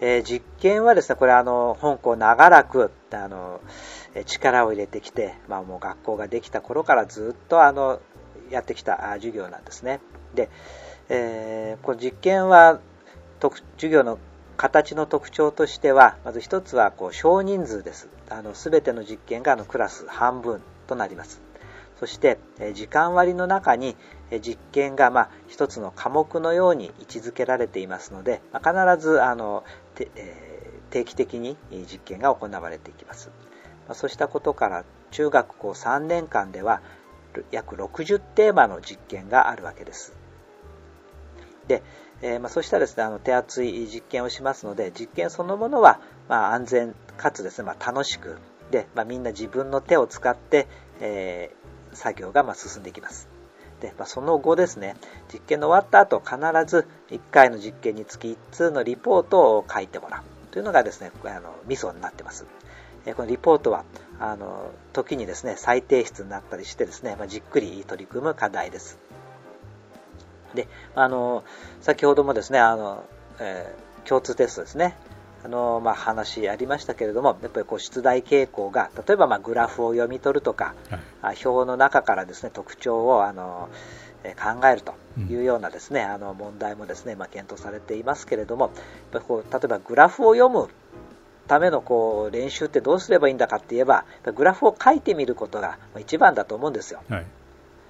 えー、実験はですね、これあの、本校長らく、あの、力を入れてきて、まあもう学校ができた頃からずっとあの、やってきた授業なんですね。で、えー、この実験は、授業の形の特徴としては、まず一つはこう少人数です。あの全ての実験があのクラス半分となります。そして、時間割の中に実験がまあ一つの科目のように位置づけられていますので、まあ、必ずあの定期的に実験が行われていきます。まそうしたことから中学校3年間では約60テーマの実験があるわけです。で、えー、まあ、そうしたですねあの手厚い実験をしますので実験そのものは、まあ、安全かつですね、まあ、楽しくで、まみんな自分の手を使って、え、作業がま進んでいきます。で、まあその後ですね実験の終わった後必ず1回の実験につき1通のリポートを書いてもらうというのがですねあのミソになってます。このリポートはあの時にですね再提出になったりしてですね、まじっくり取り組む課題です。で、あの、先ほどもですね、あの、えー、共通テストですね。あの、まあ、話ありましたけれども、やっぱりこう出題傾向が、例えばまあグラフを読み取るとか、はい、表の中からですね、特徴を、あの、考えるというようなですね、うん、あの問題もですね、まあ、検討されていますけれども、やっぱこう例えばグラフを読むためのこう練習ってどうすればいいんだかって言えば、グラフを書いてみることが一番だと思うんですよ。はい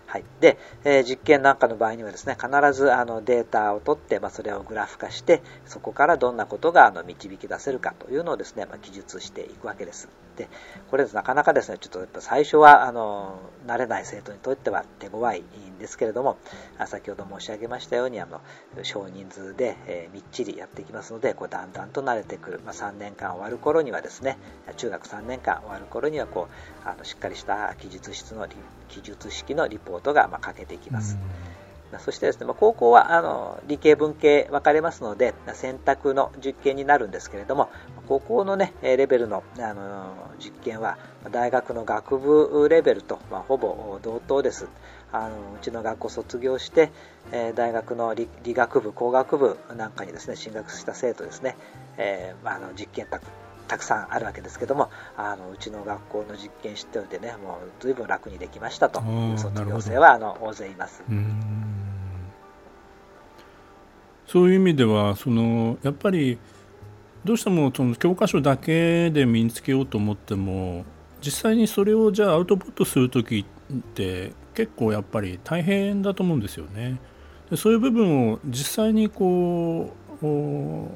はい、で、えー、実験なんかの場合にはですね必ずあのデータを取って、まあ、それをグラフ化してそこからどんなことがあの導き出せるかというのをですね、まあ、記述していくわけです。でこれなかなかですねちょっとやっぱ最初はあの慣れない生徒にとっては手強いんですけれども先ほど申し上げましたようにあの少人数で、えー、みっちりやっていきますのでこうだんだんと慣れてくる、まあ、3年間終わる頃にはですね中学3年間終わる頃にはこうあのしっかりした記述室の記述式のリポートがまけていきます。そしてですね、高校はあの理系文系分かれますので選択の実験になるんですけれども高校の、ね、レベルのあの実験は大学の学部レベルと、まあ、ほぼ同等ですあのうちの学校卒業して、え大学の理学部工学部なんかにですね進学した生徒ですね、えー、まあ、あの実験たくさんあるわけですけどもあのうちの学校の実験知っておいてねもう随分楽にできましたという卒業生はあの大勢います。そういう意味ではそのやっぱりどうしてもその教科書だけで身につけようと思っても実際にそれをじゃあアウトプットする時って結構やっぱり大変だと思うんですよね。でそういう部分を実際にこう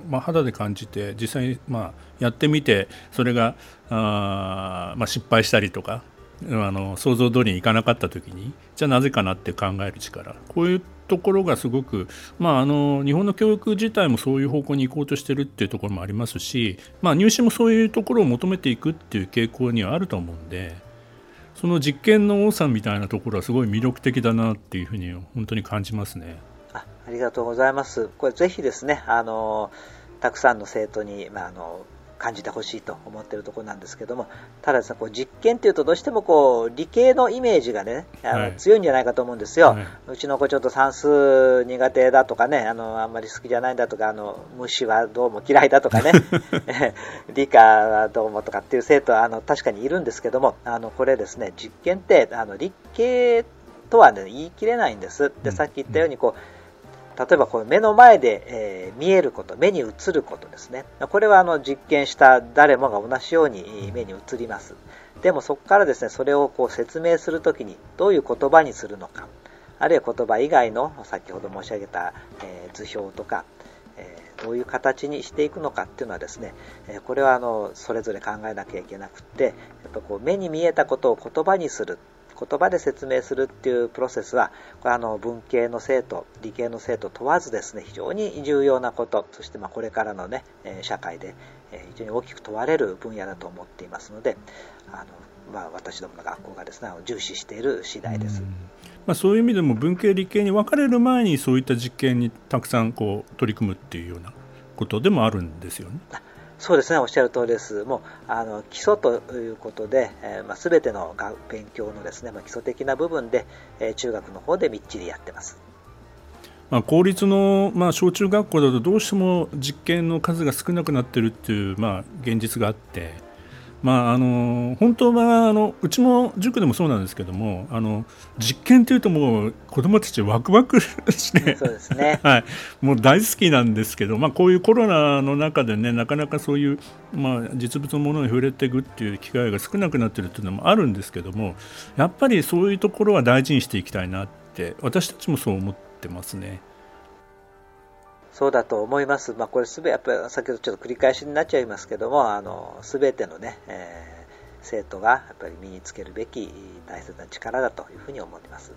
まあ、肌で感じて実際にまあやってみてそれがあ、まあ、失敗したりとかあの想像通りにいかなかった時にじゃあなぜかなって考える力こういうところがすごく、まあ、あの日本の教育自体もそういう方向に行こうとしてるっていうところもありますし、まあ、入試もそういうところを求めていくっていう傾向にはあると思うんでその実験の多さみたいなところはすごい魅力的だなっていうふうに本当に感じますね。あありがとうございます。これぜひですね、あのたくさんの生徒に、まあ、あの感じてほしいと思っているところなんですけども、ただですね、こう実験というとどうしてもこう理系のイメージがね、あの、はい、強いんじゃないかと思うんですよ、はい、うちの子ちょっと算数苦手だとかね、あのあんまり好きじゃないんだとか、あの虫はどうも嫌いだとかね、理科はどうもとかっていう生徒はあの確かにいるんですけども、あのこれですね、実験ってあの理系とは、ね、言い切れないんです。でさっき言ったようにこう、例えばこう目の前で、えー、見えること、目に映ることですね。これはあの実験した誰もが同じように目に映ります。でもそこからですね、それをこう説明するときにどういう言葉にするのか、あるいは言葉以外の先ほど申し上げた、えー、図表とか、えー、どういう形にしていくのかっていうのはですね、えこれはあのそれぞれ考えなきゃいけなくって、やっぱこう目に見えたことを言葉にする言葉で説明するっていうプロセスはこれあの文系の生徒理系の生徒問わずですね非常に重要なことそしてまあこれからのね社会で非常に大きく問われる分野だと思っていますのであの、まあ、私どもの学校がですね重視している次第です。まあ、そういう意味でも文系理系に分かれる前にそういった実験にたくさんこう取り組むっていうようなことでもあるんですよね。そうですね、おっしゃる通りです。もうあの基礎ということで、えー、まあ、全ての勉強のですね、まあ、基礎的な部分で、えー、中学の方でみっちりやってます。まあ、公立の、まあ、小中学校だとどうしても実験の数が少なくなっているっていう、まあ、現実があって、まあ、あの本当はあのうちも塾でもそうなんですけどもあの実験というともう子どもたちワクワクしてね、はい、もう大好きなんですけど、まあ、こういうコロナの中でねなかなかそういう、まあ、実物のものに触れていくっていう機会が少なくなっているというのもあるんですけどもやっぱりそういうところは大事にしていきたいなって私たちもそう思ってますね。そうだと思います。まあ、これすべ、やっぱり先ほどちょっと繰り返しになっちゃいますけども、あの、すべてのね、えー、生徒がやっぱり身につけるべき大切な力だというふうに思います。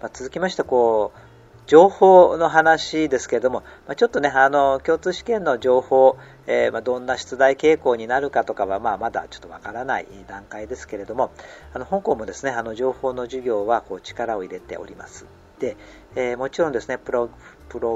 まあ、続きまして、こう、情報の話ですけれども、まあ、ちょっとね、あの、共通試験の情報、えー、まあ、どんな出題傾向になるかとかは、まあ、まだちょっとわからない段階ですけれども、あの、香港もですね、あの、情報の授業は、こう、力を入れております。で、えー、もちろんですねプロ、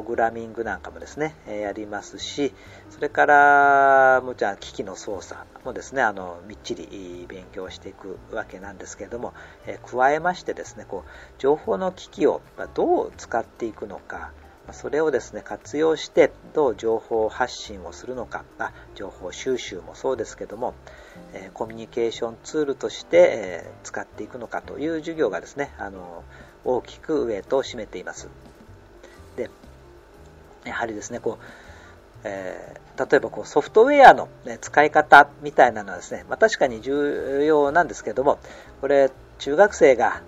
グラミングなんかもですね、え、やりますし、それから、もちろん機器の操作もですね、あの、みっちり勉強していくわけなんですけれども、え、加えましてですね、こう、情報の機器をどう使っていくのか、それをですね活用してどう情報発信をするのかあ情報収集もそうですけども、え、コミュニケーションツールとして、え、使っていくのかという授業がですねあの大きくウエイトを占めています。で、やはりですね、こう、えー、例えばこうソフトウェアの、ね、使い方みたいなのはですね、まあ、確かに重要なんですけども、これ、中学生が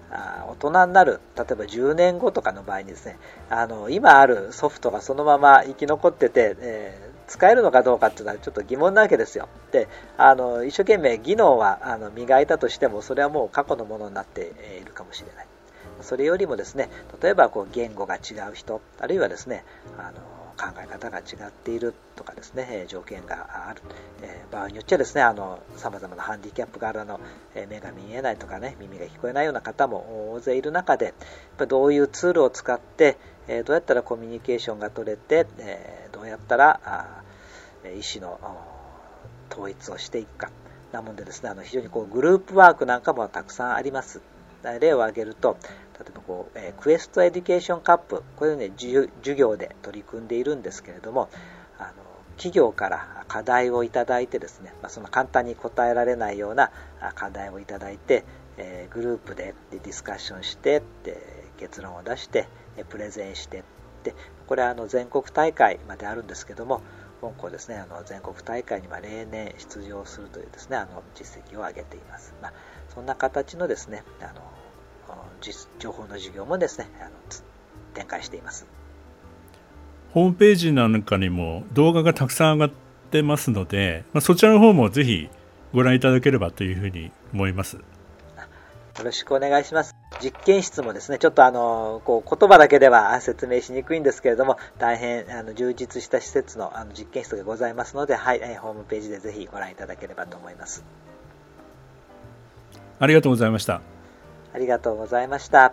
大人になる、例えば10年後とかの場合にですね、あの今あるソフトがそのまま生き残ってて、えー使えるのかどうかっていうのはちょっと疑問なわけですよ。で、あの一生懸命技能はあの磨いたとしても、それはもう過去のものになっているかもしれない。それよりもですね例えばこう言語が違う人あるいはですねあの考え方が違っているとかですね条件がある、え、場合によっちゃですねさまざまなハンディキャップがあるの、え目が見えないとかね耳が聞こえないような方も大勢いる中でやっぱどういうツールを使って、えどうやったらコミュニケーションが取れて、えどうやったらあ意思の統一をしていくかなもんでですねあの非常にこうグループワークなんかもたくさんあります。例を挙げると例えばこう、えー、クエストエデュケーションカップ、これをね、授業で取り組んでいるんですけれども、あの企業から課題をいただいてですね、まあ、その簡単に答えられないような課題をいただいて、えー、グループでディスカッションしてで結論を出してプレゼンしてでこれはあの全国大会まであるんですけども香港ですねあの全国大会には例年出場するというですねあの実績を上げています、まあ、そんな形のですねあの情報の授業もですねあの展開しています。ホームページなんかにも動画がたくさん上がってますので、まあ、そちらの方もぜひご覧いただければというふうに思います。よろしくお願いします。実験室もですねちょっとあのこう言葉だけでは説明しにくいんですけれども大変あの充実した施設のあの実験室がございますので、はい、ホームページでぜひご覧いただければと思います。ありがとうございました。ありがとうございました。